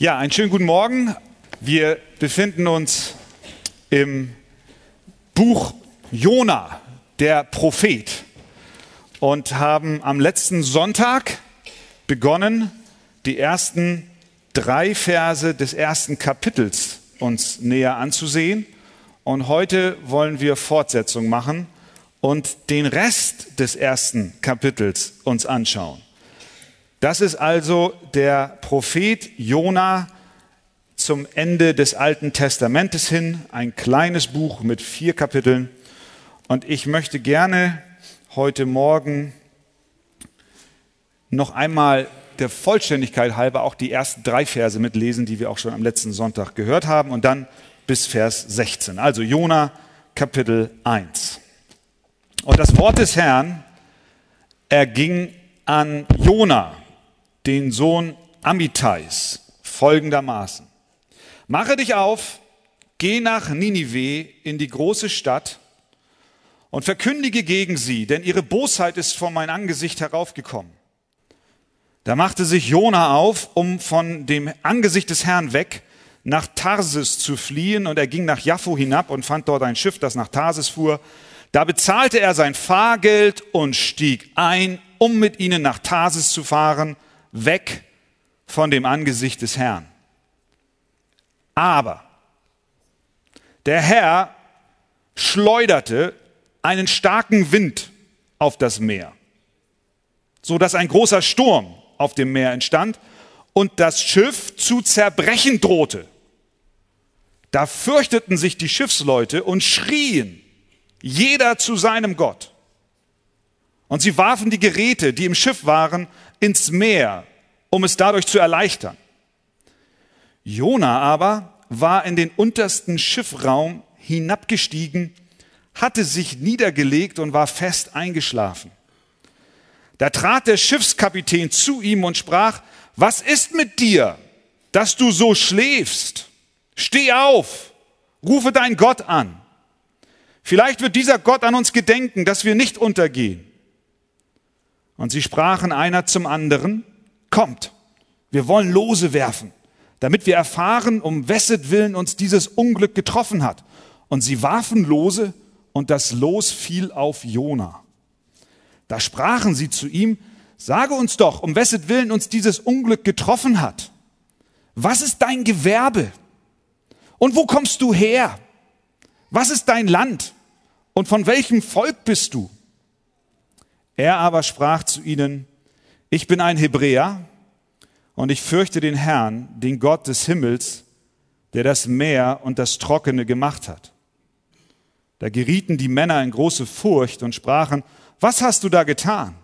Ja, einen schönen guten Morgen. Wir befinden uns im Buch Jona, der Prophet, und haben am letzten Sonntag begonnen, die ersten drei Verse des ersten Kapitels uns näher anzusehen. Und heute wollen wir Fortsetzung machen und den Rest des ersten Kapitels uns anschauen. Das ist also der Prophet Jona zum Ende des Alten Testamentes hin, ein kleines Buch mit vier Kapiteln. Und ich möchte gerne heute Morgen noch einmal der Vollständigkeit halber auch die ersten drei Verse mitlesen, die wir auch schon am letzten Sonntag gehört haben, und dann bis Vers 16. Also Jona Kapitel 1. Und das Wort des Herrn erging an Jona, den Sohn Amitais folgendermaßen. Mache dich auf, geh nach Ninive in die große Stadt und verkündige gegen sie, denn ihre Bosheit ist vor mein Angesicht heraufgekommen. Da machte sich Jona auf, um von dem Angesicht des Herrn weg nach Tarsis zu fliehen, und er ging nach Jaffo hinab und fand dort ein Schiff, das nach Tarsis fuhr. Da bezahlte er sein Fahrgeld und stieg ein, um mit ihnen nach Tarsis zu fahren – weg von dem Angesicht des Herrn. Aber der Herr schleuderte einen starken Wind auf das Meer, so dass ein großer Sturm auf dem Meer entstand und das Schiff zu zerbrechen drohte. Da fürchteten sich die Schiffsleute und schrien, jeder zu seinem Gott. Und sie warfen die Geräte, die im Schiff waren, ins Meer, um es dadurch zu erleichtern. Jona aber war in den untersten Schiffraum hinabgestiegen, hatte sich niedergelegt und war fest eingeschlafen. Da trat der Schiffskapitän zu ihm und sprach, was ist mit dir, dass du so schläfst? Steh auf, rufe dein Gott an. Vielleicht wird dieser Gott an uns gedenken, dass wir nicht untergehen. Und sie sprachen einer zum anderen, kommt, wir wollen Lose werfen, damit wir erfahren, um wesset Willen uns dieses Unglück getroffen hat. Und sie warfen Lose und das Los fiel auf Jona. Da sprachen sie zu ihm, sage uns doch, um wesset Willen uns dieses Unglück getroffen hat. Was ist dein Gewerbe? Und wo kommst du her? Was ist dein Land? Und von welchem Volk bist du? Er aber sprach zu ihnen, ich bin ein Hebräer und ich fürchte den Herrn, den Gott des Himmels, der das Meer und das Trockene gemacht hat. Da gerieten die Männer in große Furcht und sprachen, was hast du da getan?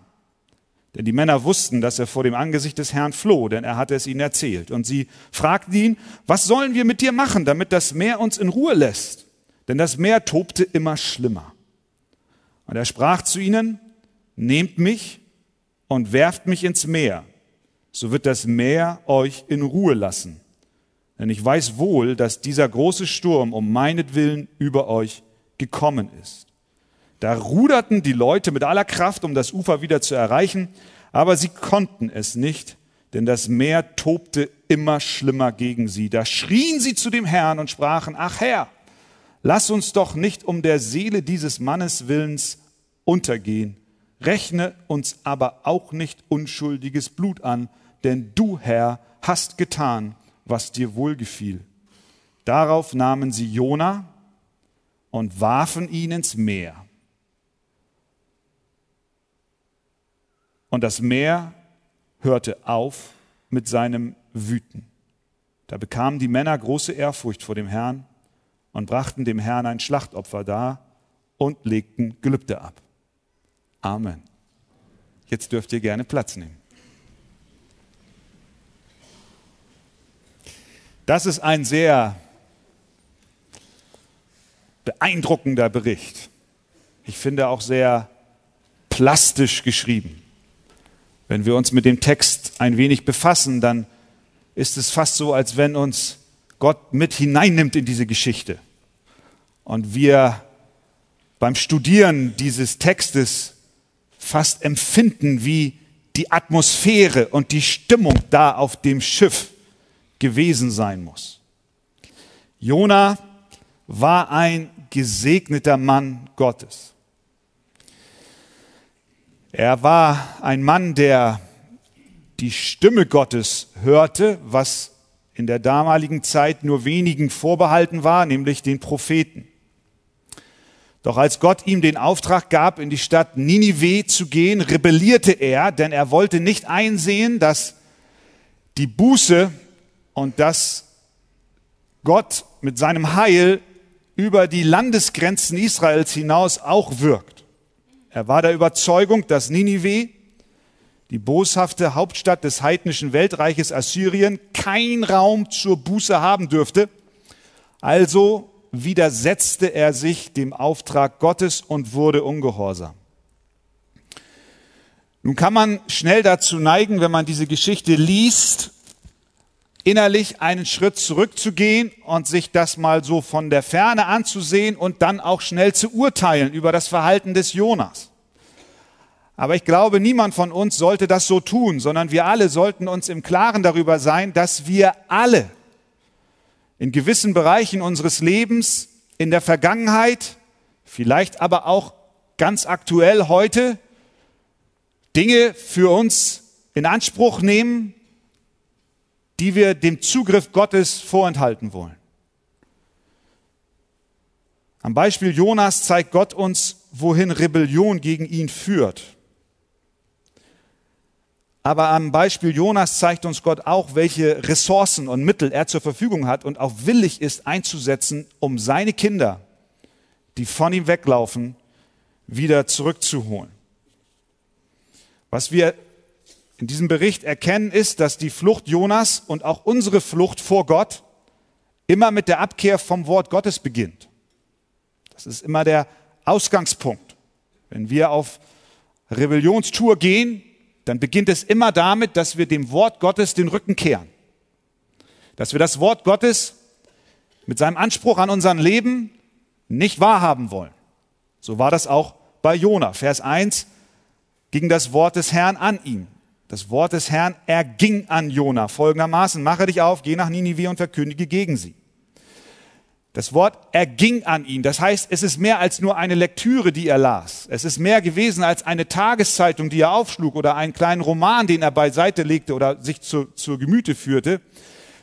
Denn die Männer wussten, dass er vor dem Angesicht des Herrn floh, denn er hatte es ihnen erzählt. Und sie fragten ihn, was sollen wir mit dir machen, damit das Meer uns in Ruhe lässt? Denn das Meer tobte immer schlimmer. Und er sprach zu ihnen, nehmt mich und werft mich ins Meer, so wird das Meer euch in Ruhe lassen. Denn ich weiß wohl, dass dieser große Sturm um meinetwillen über euch gekommen ist. Da ruderten die Leute mit aller Kraft, um das Ufer wieder zu erreichen, aber sie konnten es nicht, denn das Meer tobte immer schlimmer gegen sie. Da schrien sie zu dem Herrn und sprachen, ach Herr, lass uns doch nicht um der Seele dieses Mannes willens untergehen Rechne uns aber auch nicht unschuldiges Blut an, denn du, Herr, hast getan, was dir wohlgefiel. Darauf nahmen sie Jona und warfen ihn ins Meer. Und das Meer hörte auf mit seinem Wüten. Da bekamen die Männer große Ehrfurcht vor dem Herrn und brachten dem Herrn ein Schlachtopfer dar und legten Gelübde ab. Amen. Jetzt dürft ihr gerne Platz nehmen. Das ist ein sehr beeindruckender Bericht. Ich finde auch sehr plastisch geschrieben. Wenn wir uns mit dem Text ein wenig befassen, dann ist es fast so, als wenn uns Gott mit hineinnimmt in diese Geschichte. Und wir beim Studieren dieses Textes fast empfinden, wie die Atmosphäre und die Stimmung da auf dem Schiff gewesen sein muss. Jona war ein gesegneter Mann Gottes. Er war ein Mann, der die Stimme Gottes hörte, was in der damaligen Zeit nur wenigen vorbehalten war, nämlich den Propheten. Doch als Gott ihm den Auftrag gab, in die Stadt Ninive zu gehen, rebellierte er, denn er wollte nicht einsehen, dass die Buße und dass Gott mit seinem Heil über die Landesgrenzen Israels hinaus auch wirkt. Er war der Überzeugung, dass Ninive, die boshafte Hauptstadt des heidnischen Weltreiches Assyrien, kein Raum zur Buße haben dürfte. Also widersetzte er sich dem Auftrag Gottes und wurde ungehorsam. Nun kann man schnell dazu neigen, wenn man diese Geschichte liest, innerlich einen Schritt zurückzugehen und sich das mal so von der Ferne anzusehen und dann auch schnell zu urteilen über das Verhalten des Jonas. Aber ich glaube, niemand von uns sollte das so tun, sondern wir alle sollten uns im Klaren darüber sein, dass wir alle in gewissen Bereichen unseres Lebens in der Vergangenheit, vielleicht aber auch ganz aktuell heute, Dinge für uns in Anspruch nehmen, die wir dem Zugriff Gottes vorenthalten wollen. Am Beispiel Jonas zeigt Gott uns, wohin Rebellion gegen ihn führt. Aber am Beispiel Jonas zeigt uns Gott auch, welche Ressourcen und Mittel er zur Verfügung hat und auch willig ist einzusetzen, um seine Kinder, die von ihm weglaufen, wieder zurückzuholen. Was wir in diesem Bericht erkennen, ist, dass die Flucht Jonas und auch unsere Flucht vor Gott immer mit der Abkehr vom Wort Gottes beginnt. Das ist immer der Ausgangspunkt. Wenn wir auf Rebellionstour gehen, dann beginnt es immer damit, dass wir dem Wort Gottes den Rücken kehren. Dass wir das Wort Gottes mit seinem Anspruch an unser Leben nicht wahrhaben wollen. So war das auch bei Jona. Vers 1 ging das Wort des Herrn an ihn. Das Wort des Herrn erging an Jona folgendermaßen, mache dich auf, geh nach Ninive und verkündige gegen sie. Das Wort erging an ihn. Das heißt, es ist mehr als nur eine Lektüre, die er las. Es ist mehr gewesen als eine Tageszeitung, die er aufschlug oder einen kleinen Roman, den er beiseite legte oder sich zu, zur Gemüte führte,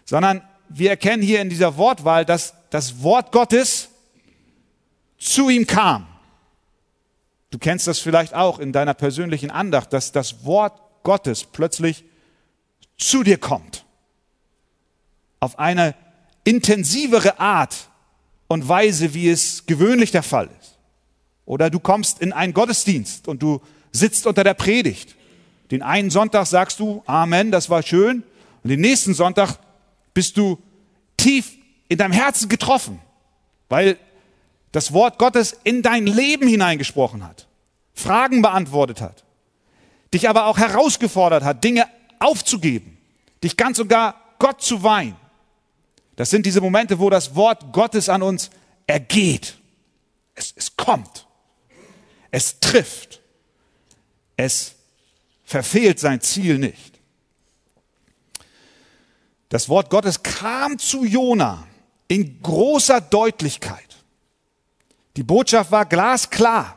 sondern wir erkennen hier in dieser Wortwahl, dass das Wort Gottes zu ihm kam. Du kennst das vielleicht auch in deiner persönlichen Andacht, dass das Wort Gottes plötzlich zu dir kommt. Auf eine intensivere Art, und Weise, wie es gewöhnlich der Fall ist. Oder du kommst in einen Gottesdienst und du sitzt unter der Predigt. Den einen Sonntag sagst du, Amen, das war schön. Und den nächsten Sonntag bist du tief in deinem Herzen getroffen, weil das Wort Gottes in dein Leben hineingesprochen hat, Fragen beantwortet hat, dich aber auch herausgefordert hat, Dinge aufzugeben, dich ganz und gar Gott zu weihen. Das sind diese Momente, wo das Wort Gottes an uns ergeht. Es, es kommt. Es trifft. Es verfehlt sein Ziel nicht. Das Wort Gottes kam zu Jona in großer Deutlichkeit. Die Botschaft war glasklar.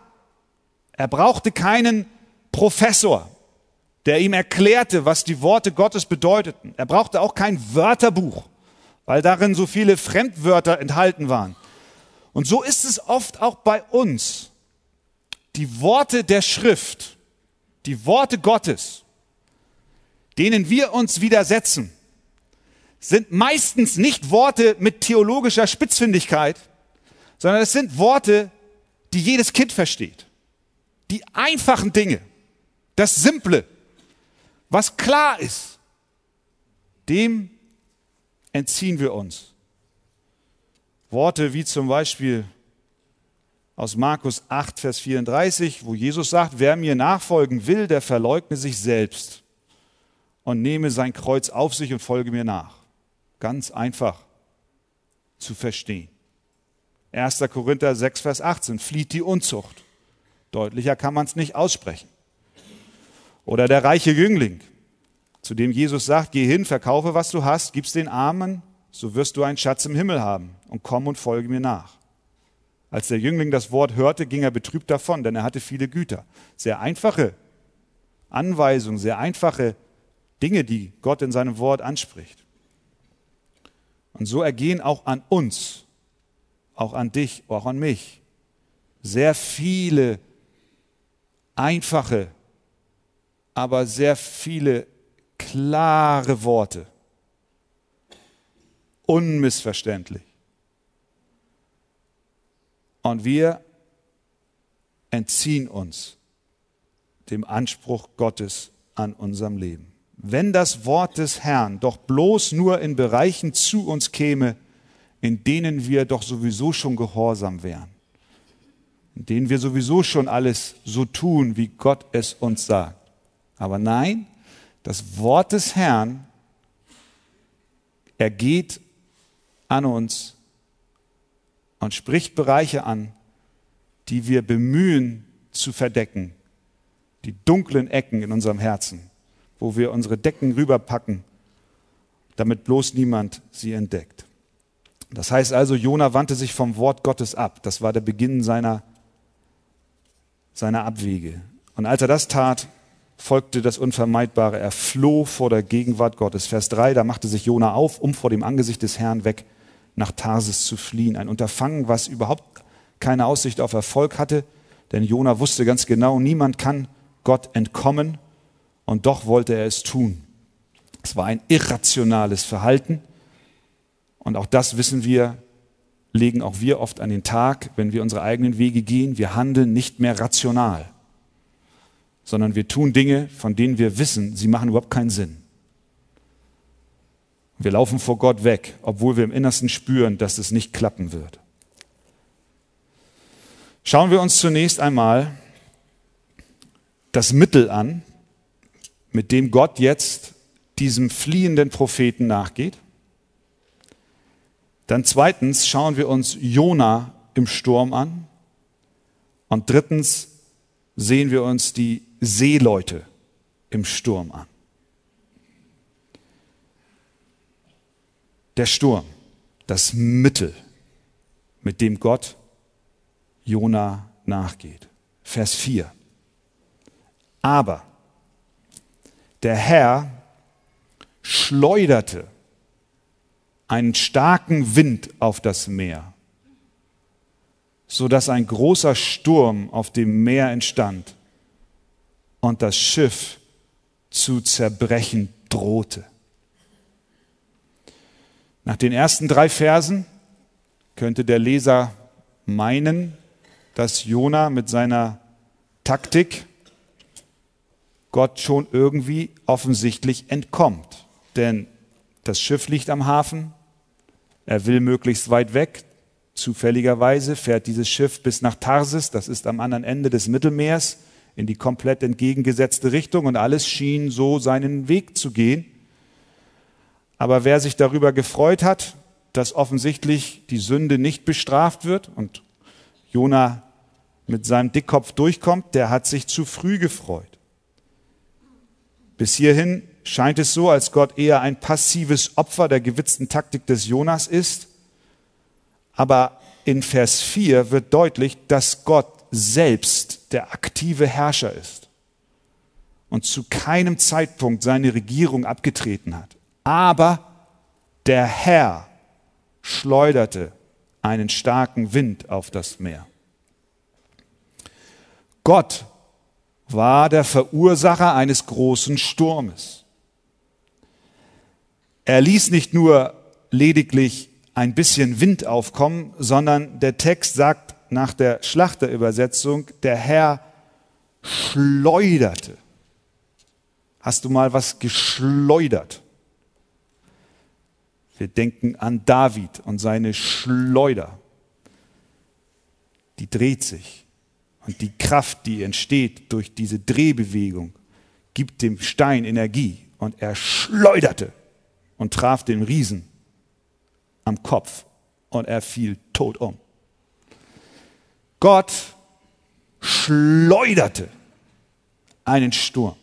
Er brauchte keinen Professor, der ihm erklärte, was die Worte Gottes bedeuteten. Er brauchte auch kein Wörterbuch weil darin so viele Fremdwörter enthalten waren. Und so ist es oft auch bei uns. Die Worte der Schrift, die Worte Gottes, denen wir uns widersetzen, sind meistens nicht Worte mit theologischer Spitzfindigkeit, sondern es sind Worte, die jedes Kind versteht. Die einfachen Dinge, das Simple, was klar ist, dem entziehen wir uns. Worte wie zum Beispiel aus Markus 8, Vers 34, wo Jesus sagt, wer mir nachfolgen will, der verleugne sich selbst und nehme sein Kreuz auf sich und folge mir nach. Ganz einfach zu verstehen. 1. Korinther 6, Vers 18, flieht die Unzucht. Deutlicher kann man es nicht aussprechen. Oder der reiche Jüngling, zu dem Jesus sagt, geh hin, verkaufe, was du hast, gib's den Armen, so wirst du einen Schatz im Himmel haben und komm und folge mir nach. Als der Jüngling das Wort hörte, ging er betrübt davon, denn er hatte viele Güter. Sehr einfache Anweisungen, sehr einfache Dinge, die Gott in seinem Wort anspricht. Und so ergehen auch an uns, auch an dich, auch an mich, sehr viele einfache, aber sehr viele klare Worte. Unmissverständlich. Und wir entziehen uns dem Anspruch Gottes an unserem Leben. Wenn das Wort des Herrn doch bloß nur in Bereichen zu uns käme, in denen wir doch sowieso schon gehorsam wären, in denen wir sowieso schon alles so tun, wie Gott es uns sagt. Aber nein, das Wort des Herrn ergeht an uns und spricht Bereiche an, die wir bemühen zu verdecken, die dunklen Ecken in unserem Herzen, wo wir unsere Decken rüberpacken, damit bloß niemand sie entdeckt. Das heißt also, Jona wandte sich vom Wort Gottes ab. Das war der Beginn seiner, seiner Abwege. Und als er das tat, folgte das Unvermeidbare. Er floh vor der Gegenwart Gottes. Vers 3, da machte sich Jona auf, um vor dem Angesicht des Herrn weg nach Tarsis zu fliehen. Ein Unterfangen, was überhaupt keine Aussicht auf Erfolg hatte, denn Jona wusste ganz genau, niemand kann Gott entkommen und doch wollte er es tun. Es war ein irrationales Verhalten und auch das wissen wir, legen auch wir oft an den Tag, wenn wir unsere eigenen Wege gehen. Wir handeln nicht mehr rational, sondern wir tun Dinge, von denen wir wissen, sie machen überhaupt keinen Sinn. Wir laufen vor Gott weg, obwohl wir im Innersten spüren, dass es nicht klappen wird. Schauen wir uns zunächst einmal das Mittel an, mit dem Gott jetzt diesem fliehenden Propheten nachgeht. Dann zweitens schauen wir uns Jona im Sturm an. Und drittens sehen wir uns die Seeleute im Sturm an. Der Sturm, das Mittel, mit dem Gott Jona nachgeht. Vers 4. Aber der Herr schleuderte einen starken Wind auf das Meer, so dass ein großer Sturm auf dem Meer entstand und das Schiff zu zerbrechen drohte. Nach den ersten drei Versen könnte der Leser meinen, dass Jona mit seiner Taktik Gott schon irgendwie offensichtlich entkommt. Denn das Schiff liegt am Hafen, er will möglichst weit weg. Zufälligerweise fährt dieses Schiff bis nach Tarsis, das ist am anderen Ende des Mittelmeers, in die komplett entgegengesetzte Richtung und alles schien so seinen Weg zu gehen. Aber wer sich darüber gefreut hat, dass offensichtlich die Sünde nicht bestraft wird und Jona mit seinem Dickkopf durchkommt, der hat sich zu früh gefreut. Bis hierhin scheint es so, als Gott eher ein passives Opfer der gewitzten Taktik des Jonas ist. Aber in Vers 4 wird deutlich, dass Gott selbst der aktive Herrscher ist und zu keinem Zeitpunkt seine Regierung abgetreten hat. Aber der Herr schleuderte einen starken Wind auf das Meer. Gott war der Verursacher eines großen Sturmes. Er ließ nicht nur lediglich ein bisschen Wind aufkommen, sondern der Text sagt nach der Schlachterübersetzung, der Herr schleuderte. Hast du mal was geschleudert? Wir denken an David und seine Schleuder. Die dreht sich. Und die Kraft, die entsteht durch diese Drehbewegung, gibt dem Stein Energie. Und er schleuderte und traf den Riesen am Kopf. Und er fiel tot um. Gott schleuderte einen Sturm.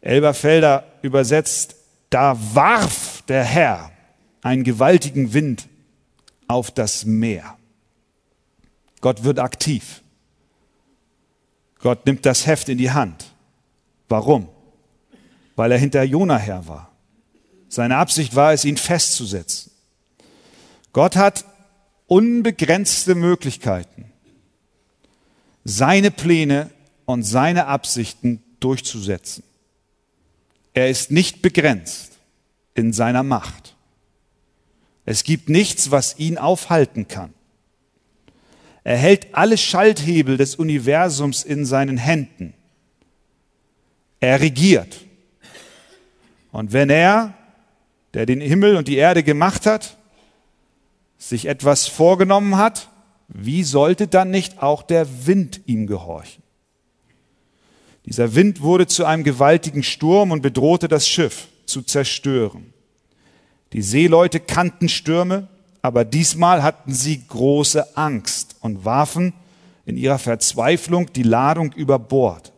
Elberfelder übersetzt, da warf der Herr einen gewaltigen Wind auf das Meer. Gott wird aktiv. Gott nimmt das Heft in die Hand. Warum? Weil er hinter Jona her war. Seine Absicht war es, ihn festzusetzen. Gott hat unbegrenzte Möglichkeiten, seine Pläne und seine Absichten durchzusetzen. Er ist nicht begrenzt in seiner Macht. Es gibt nichts, was ihn aufhalten kann. Er hält alle Schalthebel des Universums in seinen Händen. Er regiert. Und wenn er, der den Himmel und die Erde gemacht hat, sich etwas vorgenommen hat, wie sollte dann nicht auch der Wind ihm gehorchen? Dieser Wind wurde zu einem gewaltigen Sturm und bedrohte das Schiff zu zerstören. Die Seeleute kannten Stürme, aber diesmal hatten sie große Angst und warfen in ihrer Verzweiflung die Ladung über Bord.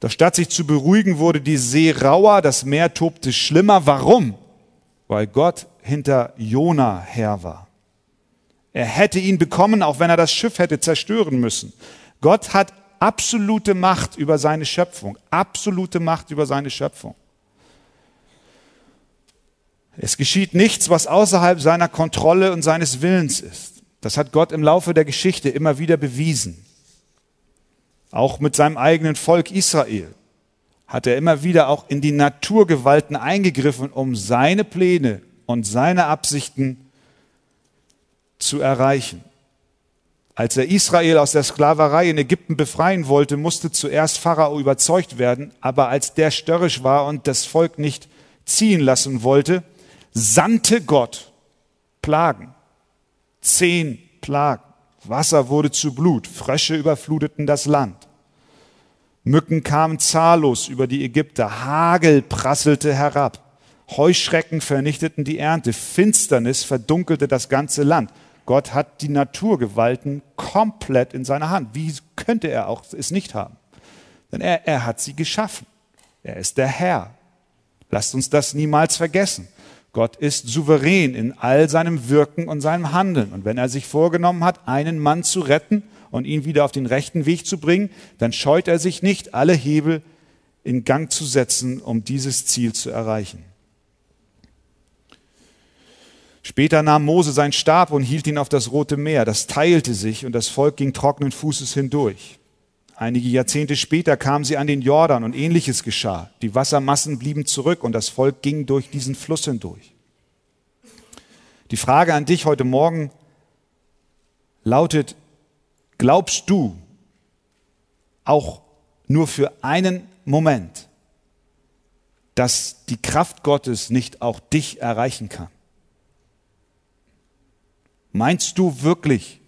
Doch statt sich zu beruhigen, wurde die See rauer, das Meer tobte schlimmer. Warum? Weil Gott hinter Jona her war. Er hätte ihn bekommen, auch wenn er das Schiff hätte zerstören müssen. Gott hat absolute Macht über seine Schöpfung, absolute Macht über seine Schöpfung. Es geschieht nichts, was außerhalb seiner Kontrolle und seines Willens ist. Das hat Gott im Laufe der Geschichte immer wieder bewiesen. Auch mit seinem eigenen Volk Israel hat er immer wieder auch in die Naturgewalten eingegriffen, um seine Pläne und seine Absichten zu erreichen. Als er Israel aus der Sklaverei in Ägypten befreien wollte, musste zuerst Pharao überzeugt werden, aber als der störrisch war und das Volk nicht ziehen lassen wollte, sandte Gott Plagen. Zehn Plagen. Wasser wurde zu Blut, Frösche überfluteten das Land. Mücken kamen zahllos über die Ägypter, Hagel prasselte herab, Heuschrecken vernichteten die Ernte, Finsternis verdunkelte das ganze Land. Gott hat die Naturgewalten komplett in seiner Hand. Wie könnte er auch es nicht haben? Denn er, er hat sie geschaffen. Er ist der Herr. Lasst uns das niemals vergessen. Gott ist souverän in all seinem Wirken und seinem Handeln. Und wenn er sich vorgenommen hat, einen Mann zu retten und ihn wieder auf den rechten Weg zu bringen, dann scheut er sich nicht, alle Hebel in Gang zu setzen, um dieses Ziel zu erreichen. Später nahm Mose seinen Stab und hielt ihn auf das Rote Meer. Das teilte sich und das Volk ging trockenen Fußes hindurch. Einige Jahrzehnte später kamen sie an den Jordan und ähnliches geschah. Die Wassermassen blieben zurück und das Volk ging durch diesen Fluss hindurch. Die Frage an dich heute Morgen lautet, glaubst du auch nur für einen Moment, dass die Kraft Gottes nicht auch dich erreichen kann? Meinst du wirklich,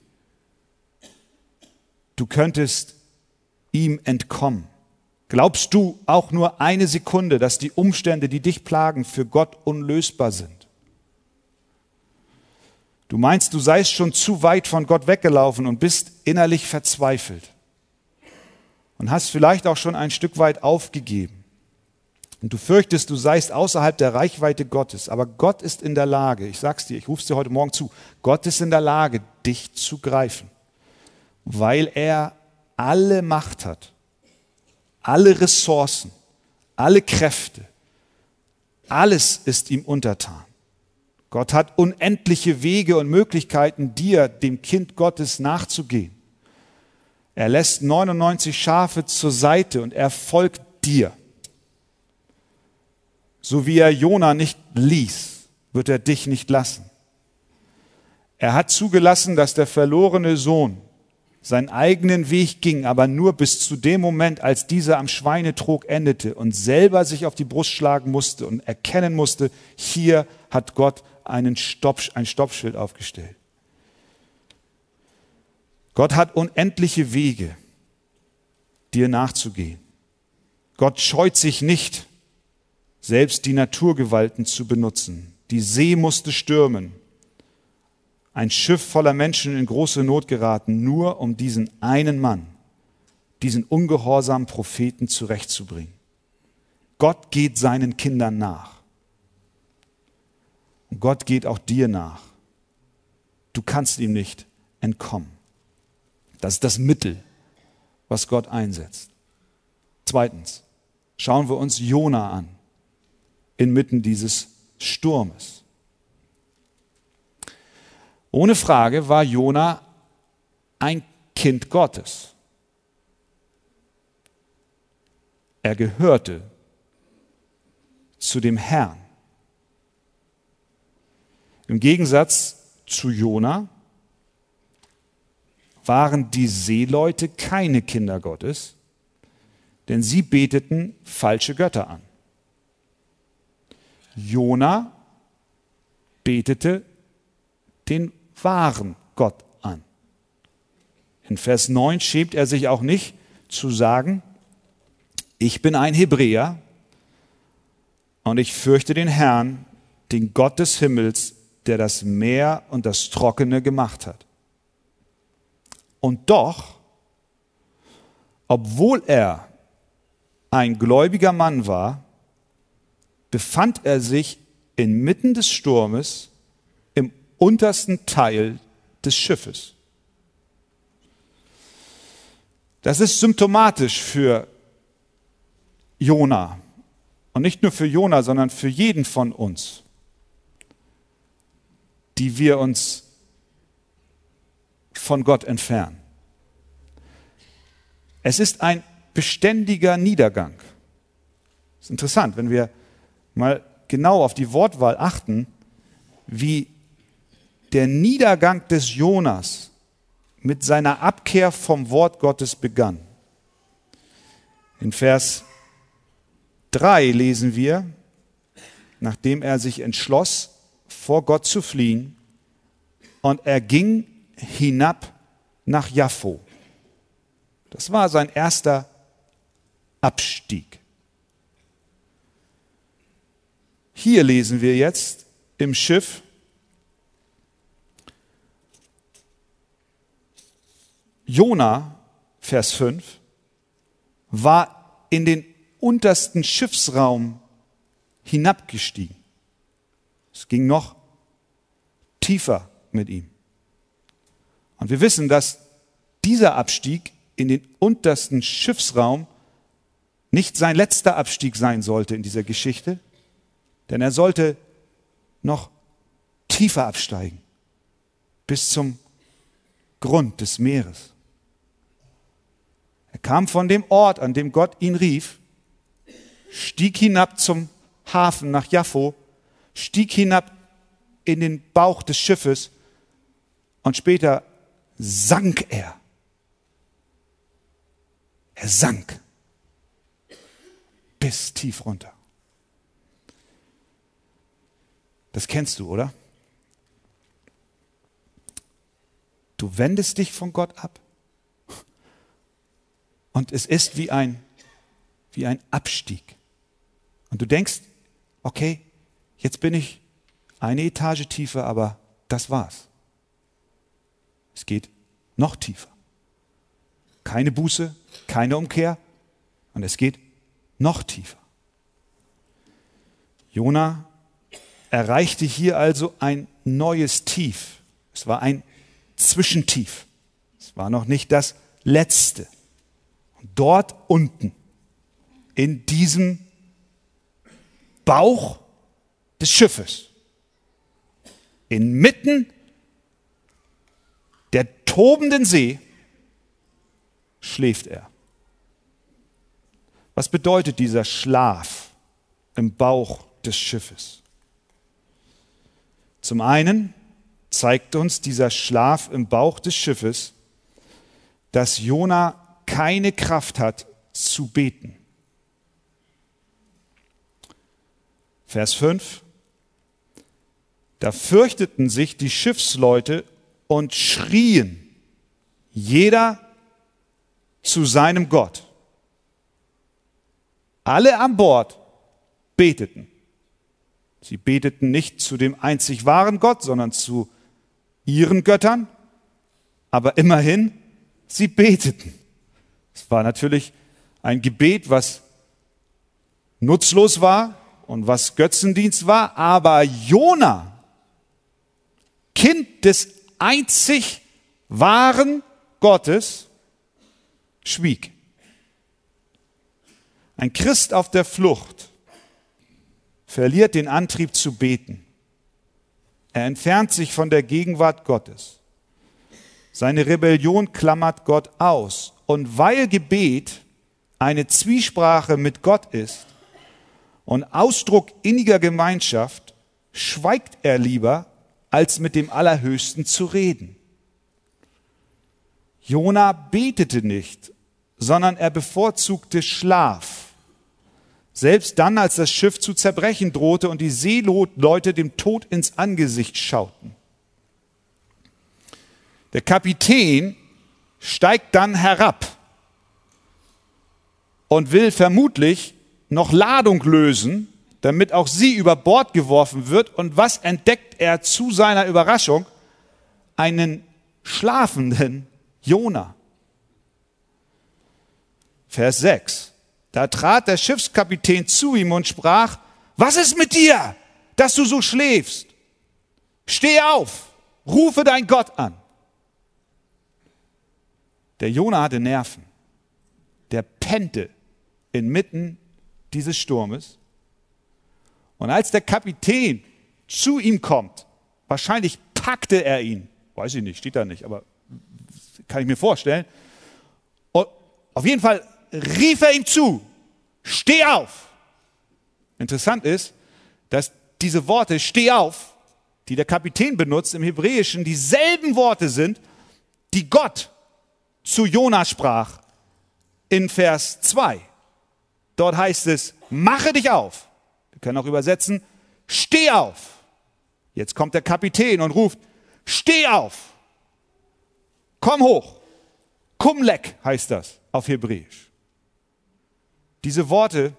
du könntest ihm entkommen? Glaubst du auch nur eine Sekunde, dass die Umstände, die dich plagen, für Gott unlösbar sind? Du meinst, du seist schon zu weit von Gott weggelaufen und bist innerlich verzweifelt und hast vielleicht auch schon ein Stück weit aufgegeben. Und du fürchtest, du seist außerhalb der Reichweite Gottes. Aber Gott ist in der Lage, ich sag's dir, ich ruf's dir heute Morgen zu, Gott ist in der Lage, dich zu greifen, weil er alle Macht hat, alle Ressourcen, alle Kräfte, alles ist ihm untertan. Gott hat unendliche Wege und Möglichkeiten, dir, dem Kind Gottes, nachzugehen. Er lässt 99 Schafe zur Seite und er folgt dir. So wie er Jona nicht ließ, wird er dich nicht lassen. Er hat zugelassen, dass der verlorene Sohn seinen eigenen Weg ging, aber nur bis zu dem Moment, als dieser am Schweinetrog endete und selber sich auf die Brust schlagen musste und erkennen musste, hier hat Gott einen Stopp, ein Stoppschild aufgestellt. Gott hat unendliche Wege, dir nachzugehen. Gott scheut sich nicht, selbst die Naturgewalten zu benutzen. Die See musste stürmen, ein Schiff voller Menschen in große Not geraten, nur um diesen einen Mann, diesen ungehorsamen Propheten zurechtzubringen. Gott geht seinen Kindern nach. Und Gott geht auch dir nach. Du kannst ihm nicht entkommen. Das ist das Mittel, was Gott einsetzt. Zweitens, schauen wir uns Jona an, inmitten dieses Sturmes. Ohne Frage war Jona ein Kind Gottes. Er gehörte zu dem Herrn. Im Gegensatz zu Jona waren die Seeleute keine Kinder Gottes, denn sie beteten falsche Götter an. Jona betete den wahren Gott an. In Vers 9 schämt er sich auch nicht zu sagen, ich bin ein Hebräer und ich fürchte den Herrn, den Gott des Himmels, der das Meer und das Trockene gemacht hat. Und doch, obwohl er ein gläubiger Mann war, befand er sich inmitten des Sturmes im untersten Teil des Schiffes. Das ist symptomatisch für Jona. Und nicht nur für Jona, sondern für jeden von uns, die wir uns von Gott entfernen. Es ist ein beständiger Niedergang. Das ist interessant, wenn wir mal genau auf die Wortwahl achten, wie der Niedergang des Jonas mit seiner Abkehr vom Wort Gottes begann. In Vers 3 lesen wir, nachdem er sich entschloss, vor Gott zu fliehen, und er ging hinab nach Jaffo. Das war sein erster Abstieg. Hier lesen wir jetzt im Schiff, Jona, Vers 5, war in den untersten Schiffsraum hinabgestiegen. Es ging noch tiefer mit ihm. Und wir wissen, dass dieser Abstieg in den untersten Schiffsraum nicht sein letzter Abstieg sein sollte in dieser Geschichte, denn er sollte noch tiefer absteigen, bis zum Grund des Meeres. Er kam von dem Ort, an dem Gott ihn rief, stieg hinab zum Hafen nach Jaffo, stieg hinab in den Bauch des Schiffes und später sank er. Er sank bis tief runter. Das kennst du, oder? Du wendest dich von Gott ab und es ist wie ein, wie ein Abstieg. Und du denkst, okay, jetzt bin ich eine Etage tiefer, aber das war's. Es geht noch tiefer. Keine Buße, keine Umkehr und es geht noch tiefer. Jona erreichte hier also ein neues Tief. Es war ein Zwischentief. Es war noch nicht das letzte. Dort unten, in diesem Bauch des Schiffes, inmitten der tobenden See, schläft er. Was bedeutet dieser Schlaf im Bauch des Schiffes? Zum einen zeigt uns dieser Schlaf im Bauch des Schiffes, dass Jona keine Kraft hat zu beten. Vers 5. Da fürchteten sich die Schiffsleute und schrien, jeder zu seinem Gott. Alle an Bord beteten. Sie beteten nicht zu dem einzig wahren Gott, sondern zu ihren Göttern, aber immerhin, sie beteten. Es war natürlich ein Gebet, was nutzlos war und was Götzendienst war, aber Jona, Kind des einzig wahren Gottes, schwieg. Ein Christ auf der Flucht verliert den Antrieb zu beten. Er entfernt sich von der Gegenwart Gottes. Seine Rebellion klammert Gott aus. Und weil Gebet eine Zwiesprache mit Gott ist und Ausdruck inniger Gemeinschaft, schweigt er lieber, als mit dem Allerhöchsten zu reden. Jona betete nicht, sondern er bevorzugte Schlaf. Selbst dann, als das Schiff zu zerbrechen drohte und die Seeleute dem Tod ins Angesicht schauten. Der Kapitän steigt dann herab und will vermutlich noch Ladung lösen, damit auch sie über Bord geworfen wird. Und was entdeckt er zu seiner Überraschung? Einen schlafenden Jona. Vers 6. Da trat der Schiffskapitän zu ihm und sprach, was ist mit dir, dass du so schläfst? Steh auf, rufe dein Gott an. Der Jona hatte Nerven. Der pennte inmitten dieses Sturmes. Und als der Kapitän zu ihm kommt, wahrscheinlich packte er ihn, weiß ich nicht, steht da nicht, aber kann ich mir vorstellen. Und auf jeden Fall rief er ihm zu, steh auf. Interessant ist, dass diese Worte steh auf, die der Kapitän benutzt im Hebräischen, dieselben Worte sind, die Gott zu Jona sprach in Vers 2. Dort heißt es, mache dich auf. Wir können auch übersetzen, steh auf. Jetzt kommt der Kapitän und ruft, steh auf. Komm hoch. Kumlek heißt das auf Hebräisch. Diese Worte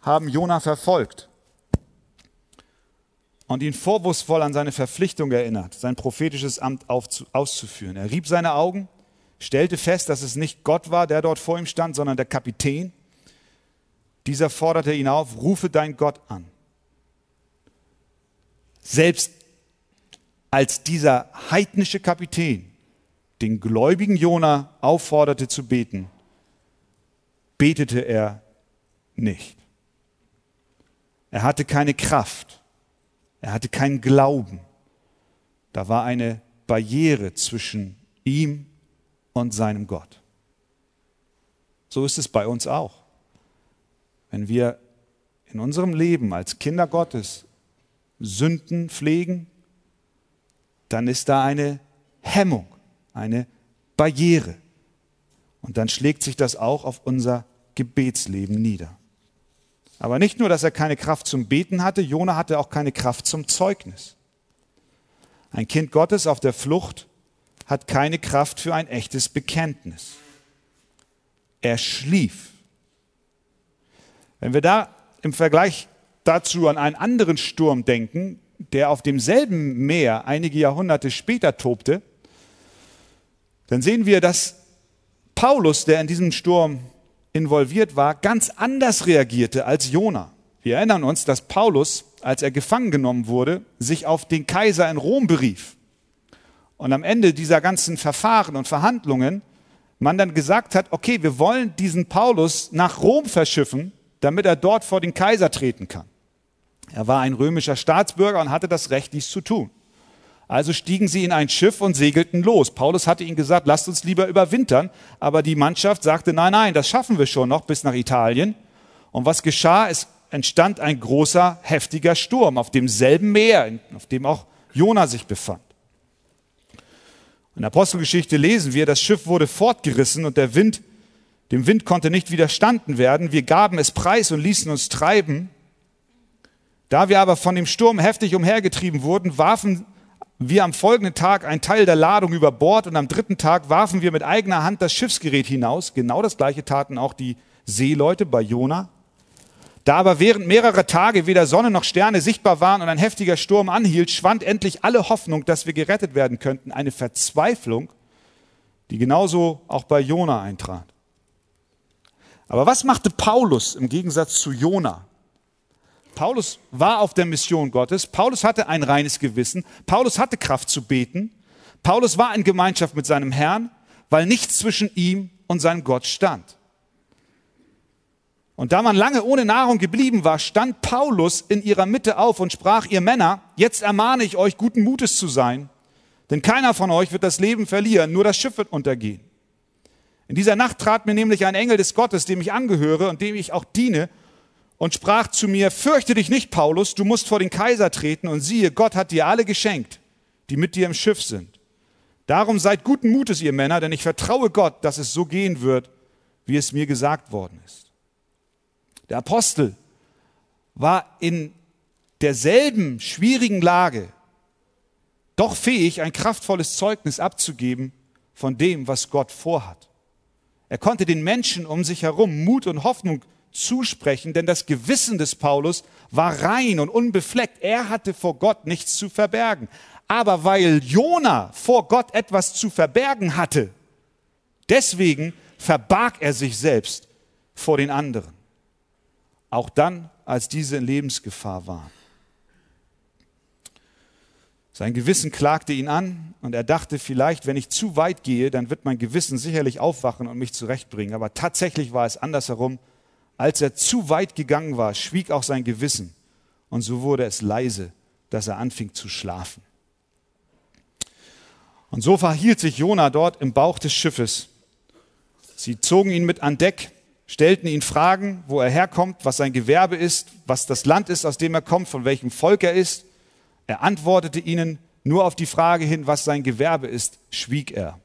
haben Jona verfolgt und ihn vorwurfsvoll an seine Verpflichtung erinnert, sein prophetisches Amt auszuführen. Er rieb seine Augen, stellte fest, dass es nicht Gott war, der dort vor ihm stand, sondern der Kapitän. Dieser forderte ihn auf, rufe dein Gott an. Selbst als dieser heidnische Kapitän den gläubigen Jona aufforderte zu beten, betete er nicht. Er hatte keine Kraft. Er hatte keinen Glauben. Da war eine Barriere zwischen ihm und seinem Gott. So ist es bei uns auch. Wenn wir in unserem Leben als Kinder Gottes Sünden pflegen, dann ist da eine Hemmung eine Barriere. Und dann schlägt sich das auch auf unser Gebetsleben nieder. Aber nicht nur, dass er keine Kraft zum Beten hatte, Jona hatte auch keine Kraft zum Zeugnis. Ein Kind Gottes auf der Flucht hat keine Kraft für ein echtes Bekenntnis. Er schlief. Wenn wir da im Vergleich dazu an einen anderen Sturm denken, der auf demselben Meer einige Jahrhunderte später tobte, dann sehen wir, dass Paulus, der in diesem Sturm involviert war, ganz anders reagierte als Jona. Wir erinnern uns, dass Paulus, als er gefangen genommen wurde, sich auf den Kaiser in Rom berief. Und am Ende dieser ganzen Verfahren und Verhandlungen man dann gesagt hat, okay, wir wollen diesen Paulus nach Rom verschiffen, damit er dort vor den Kaiser treten kann. Er war ein römischer Staatsbürger und hatte das Recht, dies zu tun. Also stiegen sie in ein Schiff und segelten los. Paulus hatte ihnen gesagt, lasst uns lieber überwintern. Aber die Mannschaft sagte, nein, nein, das schaffen wir schon noch bis nach Italien. Und was geschah? Es entstand ein großer, heftiger Sturm auf demselben Meer, auf dem auch Jona sich befand. In der Apostelgeschichte lesen wir, das Schiff wurde fortgerissen und der Wind, dem Wind konnte nicht widerstanden werden. Wir gaben es preis und ließen uns treiben. Da wir aber von dem Sturm heftig umhergetrieben wurden, warfen wir am folgenden Tag einen Teil der Ladung über Bord und am dritten Tag warfen wir mit eigener Hand das Schiffsgerät hinaus. Genau das gleiche taten auch die Seeleute bei Jona. Da aber während mehrerer Tage weder Sonne noch Sterne sichtbar waren und ein heftiger Sturm anhielt, schwand endlich alle Hoffnung, dass wir gerettet werden könnten. Eine Verzweiflung, die genauso auch bei Jona eintrat. Aber was machte Paulus im Gegensatz zu Jona Paulus war auf der Mission Gottes. Paulus hatte ein reines Gewissen. Paulus hatte Kraft zu beten. Paulus war in Gemeinschaft mit seinem Herrn, weil nichts zwischen ihm und seinem Gott stand. Und da man lange ohne Nahrung geblieben war, stand Paulus in ihrer Mitte auf und sprach, ihr Männer, jetzt ermahne ich euch, guten Mutes zu sein, denn keiner von euch wird das Leben verlieren, nur das Schiff wird untergehen. In dieser Nacht trat mir nämlich ein Engel des Gottes, dem ich angehöre und dem ich auch diene, und sprach zu mir, fürchte dich nicht, Paulus, du musst vor den Kaiser treten und siehe, Gott hat dir alle geschenkt, die mit dir im Schiff sind. Darum seid guten Mutes, ihr Männer, denn ich vertraue Gott, dass es so gehen wird, wie es mir gesagt worden ist. Der Apostel war in derselben schwierigen Lage doch fähig, ein kraftvolles Zeugnis abzugeben von dem, was Gott vorhat. Er konnte den Menschen um sich herum Mut und Hoffnung zusprechen, denn das Gewissen des Paulus war rein und unbefleckt. Er hatte vor Gott nichts zu verbergen. Aber weil Jona vor Gott etwas zu verbergen hatte, deswegen verbarg er sich selbst vor den anderen. Auch dann, als diese in Lebensgefahr waren. Sein Gewissen klagte ihn an und er dachte vielleicht, wenn ich zu weit gehe, dann wird mein Gewissen sicherlich aufwachen und mich zurechtbringen. Aber tatsächlich war es andersherum. Als er zu weit gegangen war, schwieg auch sein Gewissen und so wurde es leise, dass er anfing zu schlafen. Und so verhielt sich Jona dort im Bauch des Schiffes. Sie zogen ihn mit an Deck, stellten ihn Fragen, wo er herkommt, was sein Gewerbe ist, was das Land ist, aus dem er kommt, von welchem Volk er ist. Er antwortete ihnen nur auf die Frage hin, was sein Gewerbe ist, schwieg er.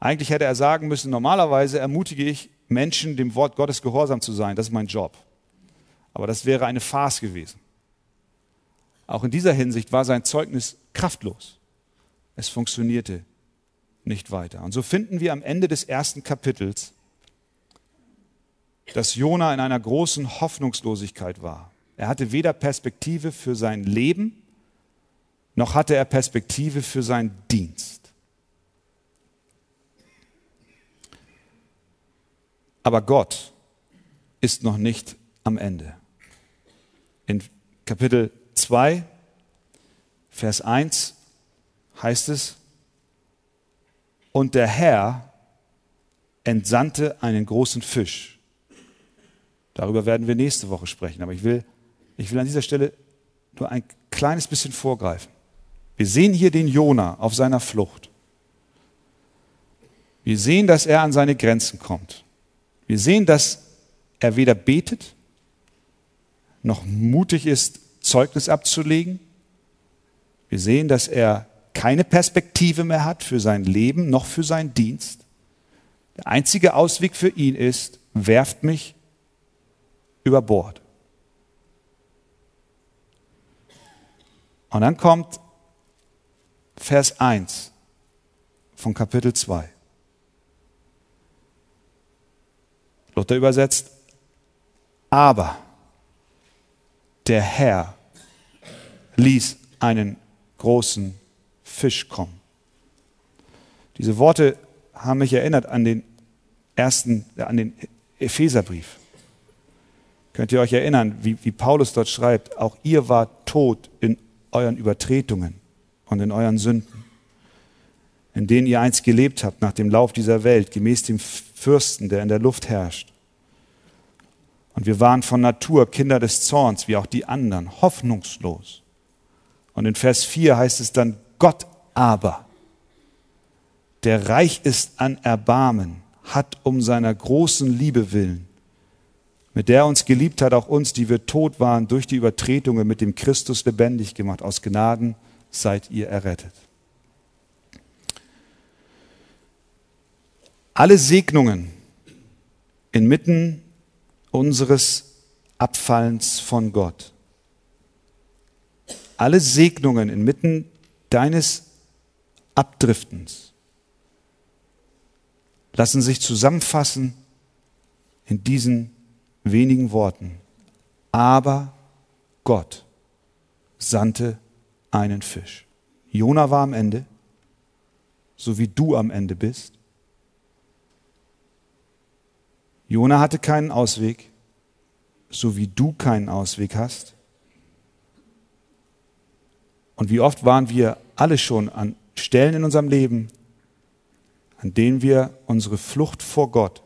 Eigentlich hätte er sagen müssen, normalerweise ermutige ich Menschen, dem Wort Gottes gehorsam zu sein. Das ist mein Job. Aber das wäre eine Farce gewesen. Auch in dieser Hinsicht war sein Zeugnis kraftlos. Es funktionierte nicht weiter. Und so finden wir am Ende des ersten Kapitels, dass Jona in einer großen Hoffnungslosigkeit war. Er hatte weder Perspektive für sein Leben, noch hatte er Perspektive für seinen Dienst. Aber Gott ist noch nicht am Ende. In Kapitel 2, Vers 1 heißt es, und der Herr entsandte einen großen Fisch. Darüber werden wir nächste Woche sprechen, aber ich will ich will an dieser Stelle nur ein kleines bisschen vorgreifen. Wir sehen hier den Jona auf seiner Flucht. Wir sehen, dass er an seine Grenzen kommt. Wir sehen, dass er weder betet, noch mutig ist, Zeugnis abzulegen. Wir sehen, dass er keine Perspektive mehr hat für sein Leben, noch für seinen Dienst. Der einzige Ausweg für ihn ist, werft mich über Bord. Und dann kommt Vers 1 von Kapitel 2. Luther übersetzt, aber der Herr ließ einen großen Fisch kommen. Diese Worte haben mich erinnert an den ersten, an den Epheserbrief. Könnt ihr euch erinnern, wie, wie Paulus dort schreibt, auch ihr wart tot in euren Übertretungen und in euren Sünden, in denen ihr einst gelebt habt nach dem Lauf dieser Welt, gemäß dem Fürsten, der in der Luft herrscht. Und wir waren von Natur Kinder des Zorns, wie auch die anderen, hoffnungslos. Und in Vers 4 heißt es dann, Gott aber, der reich ist an Erbarmen, hat um seiner großen Liebe willen mit der er uns geliebt hat, auch uns, die wir tot waren, durch die Übertretungen mit dem Christus lebendig gemacht. Aus Gnaden seid ihr errettet. Alle Segnungen inmitten unseres Abfallens von Gott, alle Segnungen inmitten deines Abdriftens lassen sich zusammenfassen in diesen wenigen Worten. Aber Gott sandte einen Fisch. Jona war am Ende, so wie du am Ende bist. Jona hatte keinen Ausweg, so wie du keinen Ausweg hast? Und wie oft waren wir alle schon an Stellen in unserem Leben, an denen wir unsere Flucht vor Gott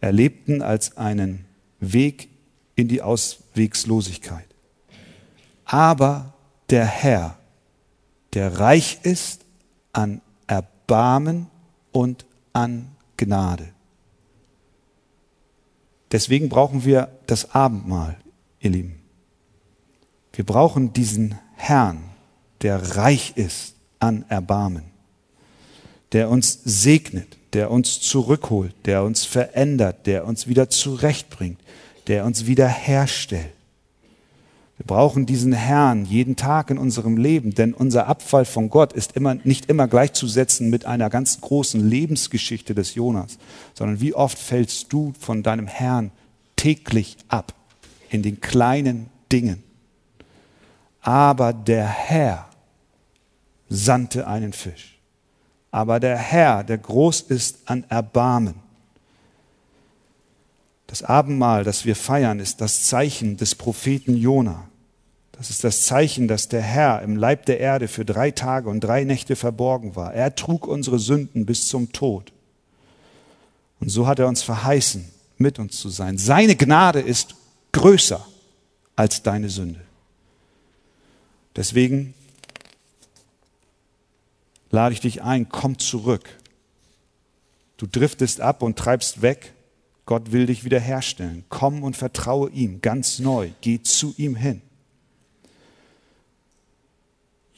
erlebten als einen Weg in die Auswegslosigkeit. Aber der Herr, der reich ist an Erbarmen und an Gnade. Deswegen brauchen wir das Abendmahl, ihr Lieben. Wir brauchen diesen Herrn, der reich ist an Erbarmen, der uns segnet, der uns zurückholt, der uns verändert, der uns wieder zurechtbringt, der uns wieder herstellt. Wir brauchen diesen Herrn jeden Tag in unserem Leben, denn unser Abfall von Gott ist immer, nicht immer gleichzusetzen mit einer ganz großen Lebensgeschichte des Jonas, sondern wie oft fällst du von deinem Herrn täglich ab in den kleinen Dingen. Aber der Herr sandte einen Fisch. Aber der Herr, der groß ist an Erbarmen. Das Abendmahl, das wir feiern, ist das Zeichen des Propheten Jona. Das ist das Zeichen, dass der Herr im Leib der Erde für drei Tage und drei Nächte verborgen war. Er trug unsere Sünden bis zum Tod. Und so hat er uns verheißen, mit uns zu sein. Seine Gnade ist größer als deine Sünde. Deswegen lade ich dich ein, komm zurück. Du driftest ab und treibst weg. Gott will dich wiederherstellen. Komm und vertraue ihm ganz neu. Geh zu ihm hin.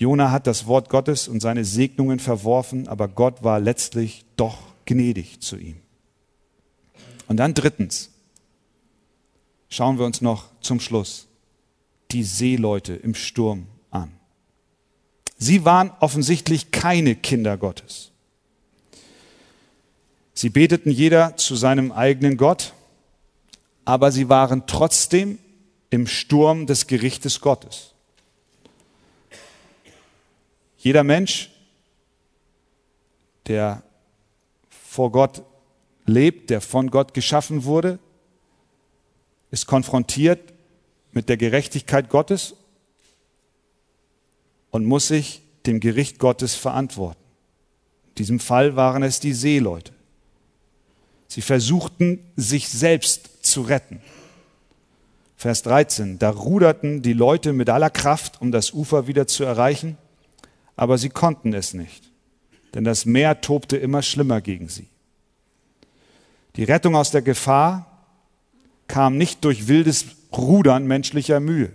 Jona hat das Wort Gottes und seine Segnungen verworfen, aber Gott war letztlich doch gnädig zu ihm. Und dann drittens schauen wir uns noch zum Schluss die Seeleute im Sturm an. Sie waren offensichtlich keine Kinder Gottes. Sie beteten jeder zu seinem eigenen Gott, aber sie waren trotzdem im Sturm des Gerichtes Gottes. Jeder Mensch, der vor Gott lebt, der von Gott geschaffen wurde, ist konfrontiert mit der Gerechtigkeit Gottes und muss sich dem Gericht Gottes verantworten. In diesem Fall waren es die Seeleute. Sie versuchten, sich selbst zu retten. Vers 13, da ruderten die Leute mit aller Kraft, um das Ufer wieder zu erreichen aber sie konnten es nicht, denn das Meer tobte immer schlimmer gegen sie. Die Rettung aus der Gefahr kam nicht durch wildes Rudern menschlicher Mühe.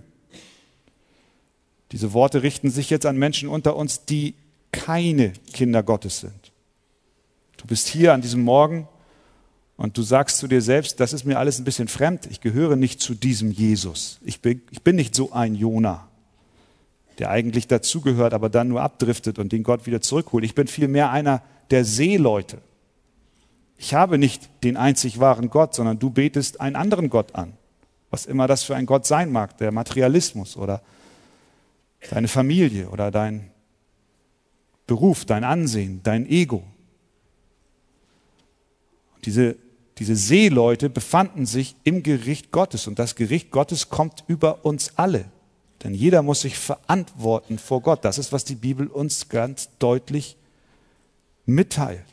Diese Worte richten sich jetzt an Menschen unter uns, die keine Kinder Gottes sind. Du bist hier an diesem Morgen und du sagst zu dir selbst, das ist mir alles ein bisschen fremd, ich gehöre nicht zu diesem Jesus. Ich bin, ich bin nicht so ein Jona der eigentlich dazugehört, aber dann nur abdriftet und den Gott wieder zurückholt. Ich bin vielmehr einer der Seeleute. Ich habe nicht den einzig wahren Gott, sondern du betest einen anderen Gott an. Was immer das für ein Gott sein mag, der Materialismus oder deine Familie oder dein Beruf, dein Ansehen, dein Ego. Und diese, diese Seeleute befanden sich im Gericht Gottes und das Gericht Gottes kommt über uns alle. Denn jeder muss sich verantworten vor Gott. Das ist, was die Bibel uns ganz deutlich mitteilt.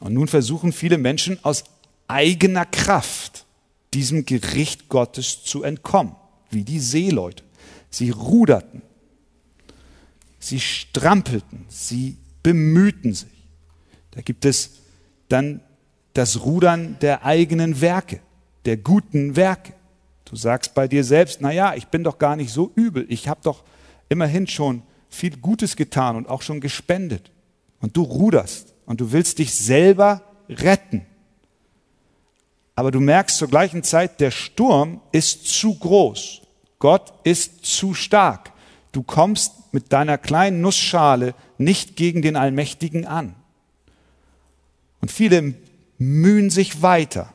Und nun versuchen viele Menschen aus eigener Kraft diesem Gericht Gottes zu entkommen, wie die Seeleute. Sie ruderten, sie strampelten, sie bemühten sich. Da gibt es dann das Rudern der eigenen Werke, der guten Werke. Du sagst bei dir selbst, na ja, ich bin doch gar nicht so übel. Ich habe doch immerhin schon viel Gutes getan und auch schon gespendet. Und du ruderst und du willst dich selber retten. Aber du merkst zur gleichen Zeit, der Sturm ist zu groß. Gott ist zu stark. Du kommst mit deiner kleinen Nussschale nicht gegen den Allmächtigen an. Und viele mühen sich weiter.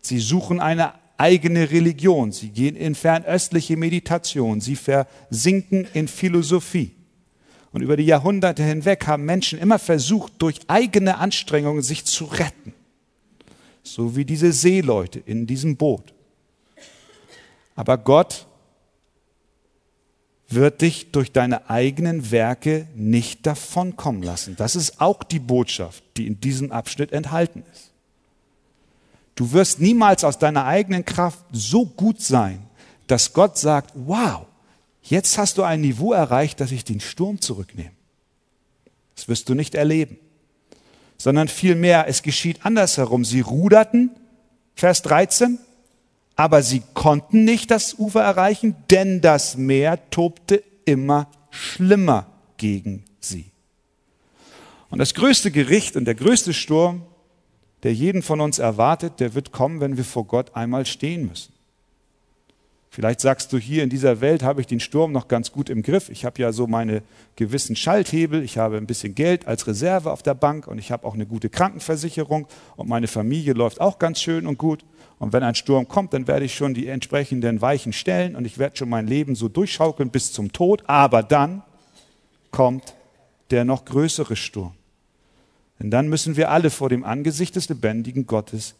Sie suchen eine eigene Religion, sie gehen in fernöstliche Meditation, sie versinken in Philosophie. Und über die Jahrhunderte hinweg haben Menschen immer versucht, durch eigene Anstrengungen sich zu retten. So wie diese Seeleute in diesem Boot. Aber Gott wird dich durch deine eigenen Werke nicht davonkommen lassen. Das ist auch die Botschaft, die in diesem Abschnitt enthalten ist. Du wirst niemals aus deiner eigenen Kraft so gut sein, dass Gott sagt, wow, jetzt hast du ein Niveau erreicht, dass ich den Sturm zurücknehme. Das wirst du nicht erleben, sondern vielmehr, es geschieht andersherum. Sie ruderten, Vers 13, aber sie konnten nicht das Ufer erreichen, denn das Meer tobte immer schlimmer gegen sie. Und das größte Gericht und der größte Sturm, der jeden von uns erwartet, der wird kommen, wenn wir vor Gott einmal stehen müssen. Vielleicht sagst du hier in dieser Welt habe ich den Sturm noch ganz gut im Griff. Ich habe ja so meine gewissen Schalthebel, ich habe ein bisschen Geld als Reserve auf der Bank und ich habe auch eine gute Krankenversicherung und meine Familie läuft auch ganz schön und gut. Und wenn ein Sturm kommt, dann werde ich schon die entsprechenden Weichen stellen und ich werde schon mein Leben so durchschaukeln bis zum Tod. Aber dann kommt der noch größere Sturm. Denn dann müssen wir alle vor dem Angesicht des lebendigen Gottes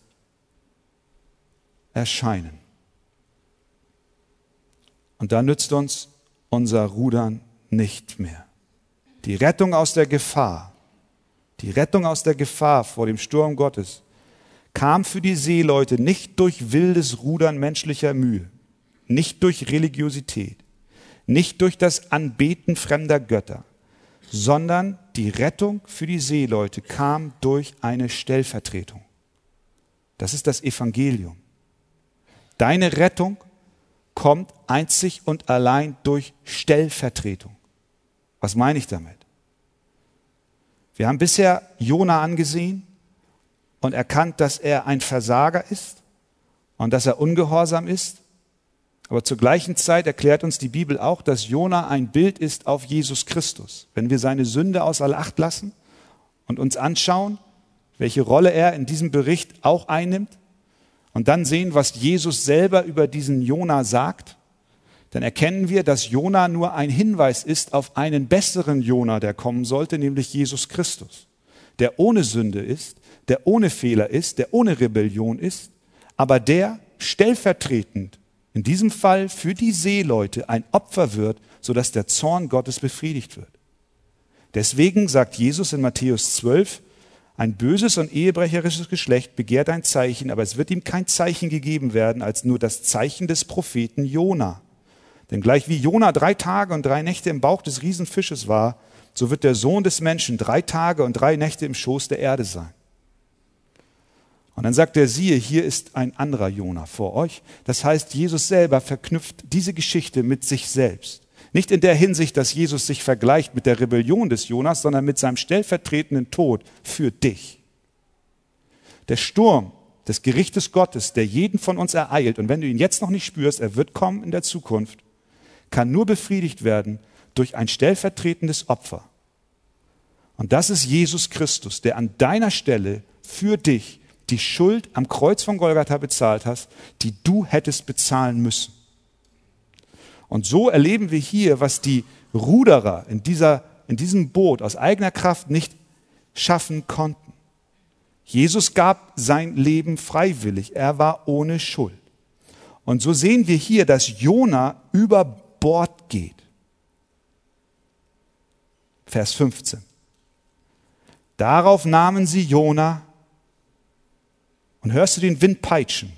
erscheinen. Und da nützt uns unser Rudern nicht mehr. Die Rettung aus der Gefahr, die Rettung aus der Gefahr vor dem Sturm Gottes kam für die Seeleute nicht durch wildes Rudern menschlicher Mühe, nicht durch Religiosität, nicht durch das Anbeten fremder Götter, sondern die Rettung für die Seeleute kam durch eine Stellvertretung. Das ist das Evangelium. Deine Rettung kommt einzig und allein durch Stellvertretung. Was meine ich damit? Wir haben bisher Jona angesehen, und erkannt, dass er ein Versager ist und dass er ungehorsam ist. Aber zur gleichen Zeit erklärt uns die Bibel auch, dass Jona ein Bild ist auf Jesus Christus. Wenn wir seine Sünde außer Acht lassen und uns anschauen, welche Rolle er in diesem Bericht auch einnimmt, und dann sehen, was Jesus selber über diesen Jona sagt, dann erkennen wir, dass Jona nur ein Hinweis ist auf einen besseren Jona, der kommen sollte, nämlich Jesus Christus, der ohne Sünde ist, der ohne Fehler ist, der ohne Rebellion ist, aber der stellvertretend in diesem Fall für die Seeleute ein Opfer wird, sodass der Zorn Gottes befriedigt wird. Deswegen sagt Jesus in Matthäus 12, ein böses und ehebrecherisches Geschlecht begehrt ein Zeichen, aber es wird ihm kein Zeichen gegeben werden, als nur das Zeichen des Propheten Jona. Denn gleich wie Jona drei Tage und drei Nächte im Bauch des Riesenfisches war, so wird der Sohn des Menschen drei Tage und drei Nächte im Schoß der Erde sein. Und dann sagt er, siehe, hier ist ein anderer Jona vor euch. Das heißt, Jesus selber verknüpft diese Geschichte mit sich selbst. Nicht in der Hinsicht, dass Jesus sich vergleicht mit der Rebellion des Jonas, sondern mit seinem stellvertretenden Tod für dich. Der Sturm des Gerichtes Gottes, der jeden von uns ereilt, und wenn du ihn jetzt noch nicht spürst, er wird kommen in der Zukunft, kann nur befriedigt werden durch ein stellvertretendes Opfer. Und das ist Jesus Christus, der an deiner Stelle für dich die Schuld am Kreuz von Golgatha bezahlt hast, die du hättest bezahlen müssen. Und so erleben wir hier, was die Ruderer in, dieser, in diesem Boot aus eigener Kraft nicht schaffen konnten. Jesus gab sein Leben freiwillig. Er war ohne Schuld. Und so sehen wir hier, dass Jona über Bord geht. Vers 15. Darauf nahmen sie Jona und hörst du den Wind peitschen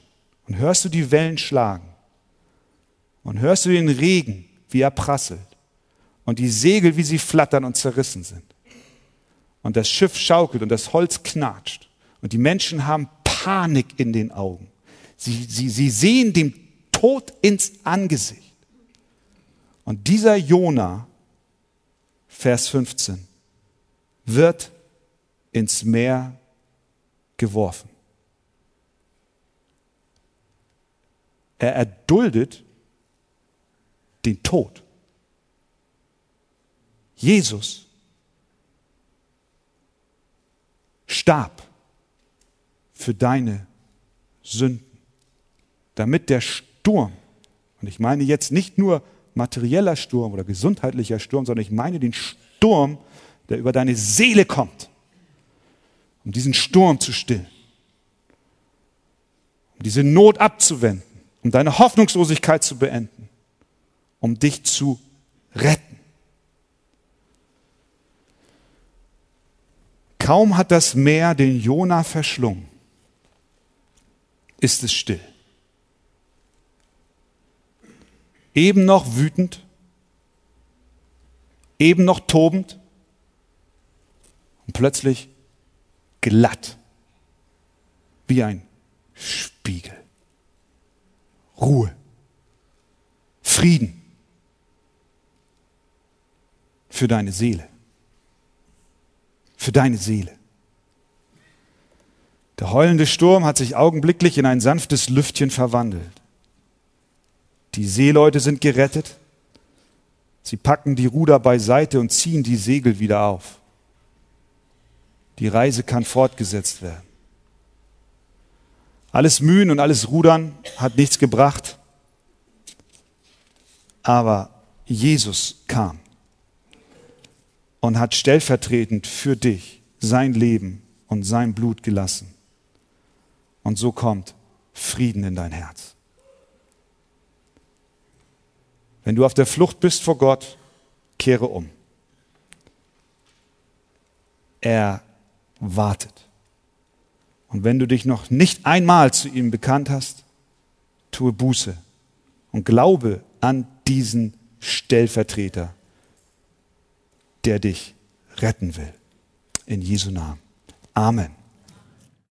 und hörst du die Wellen schlagen und hörst du den Regen, wie er prasselt und die Segel, wie sie flattern und zerrissen sind. Und das Schiff schaukelt und das Holz knatscht und die Menschen haben Panik in den Augen. Sie, sie, sie sehen dem Tod ins Angesicht. Und dieser Jona, Vers 15, wird ins Meer geworfen. Er erduldet den Tod. Jesus starb für deine Sünden, damit der Sturm, und ich meine jetzt nicht nur materieller Sturm oder gesundheitlicher Sturm, sondern ich meine den Sturm, der über deine Seele kommt, um diesen Sturm zu stillen, um diese Not abzuwenden um deine Hoffnungslosigkeit zu beenden, um dich zu retten. Kaum hat das Meer den Jona verschlungen, ist es still. Eben noch wütend, eben noch tobend und plötzlich glatt wie ein Spiegel. Ruhe, Frieden für deine Seele. Für deine Seele. Der heulende Sturm hat sich augenblicklich in ein sanftes Lüftchen verwandelt. Die Seeleute sind gerettet. Sie packen die Ruder beiseite und ziehen die Segel wieder auf. Die Reise kann fortgesetzt werden. Alles Mühen und alles Rudern hat nichts gebracht. Aber Jesus kam und hat stellvertretend für dich sein Leben und sein Blut gelassen. Und so kommt Frieden in dein Herz. Wenn du auf der Flucht bist vor Gott, kehre um. Er wartet. Und wenn du dich noch nicht einmal zu ihm bekannt hast, tue Buße und glaube an diesen Stellvertreter, der dich retten will. In Jesu Namen. Amen.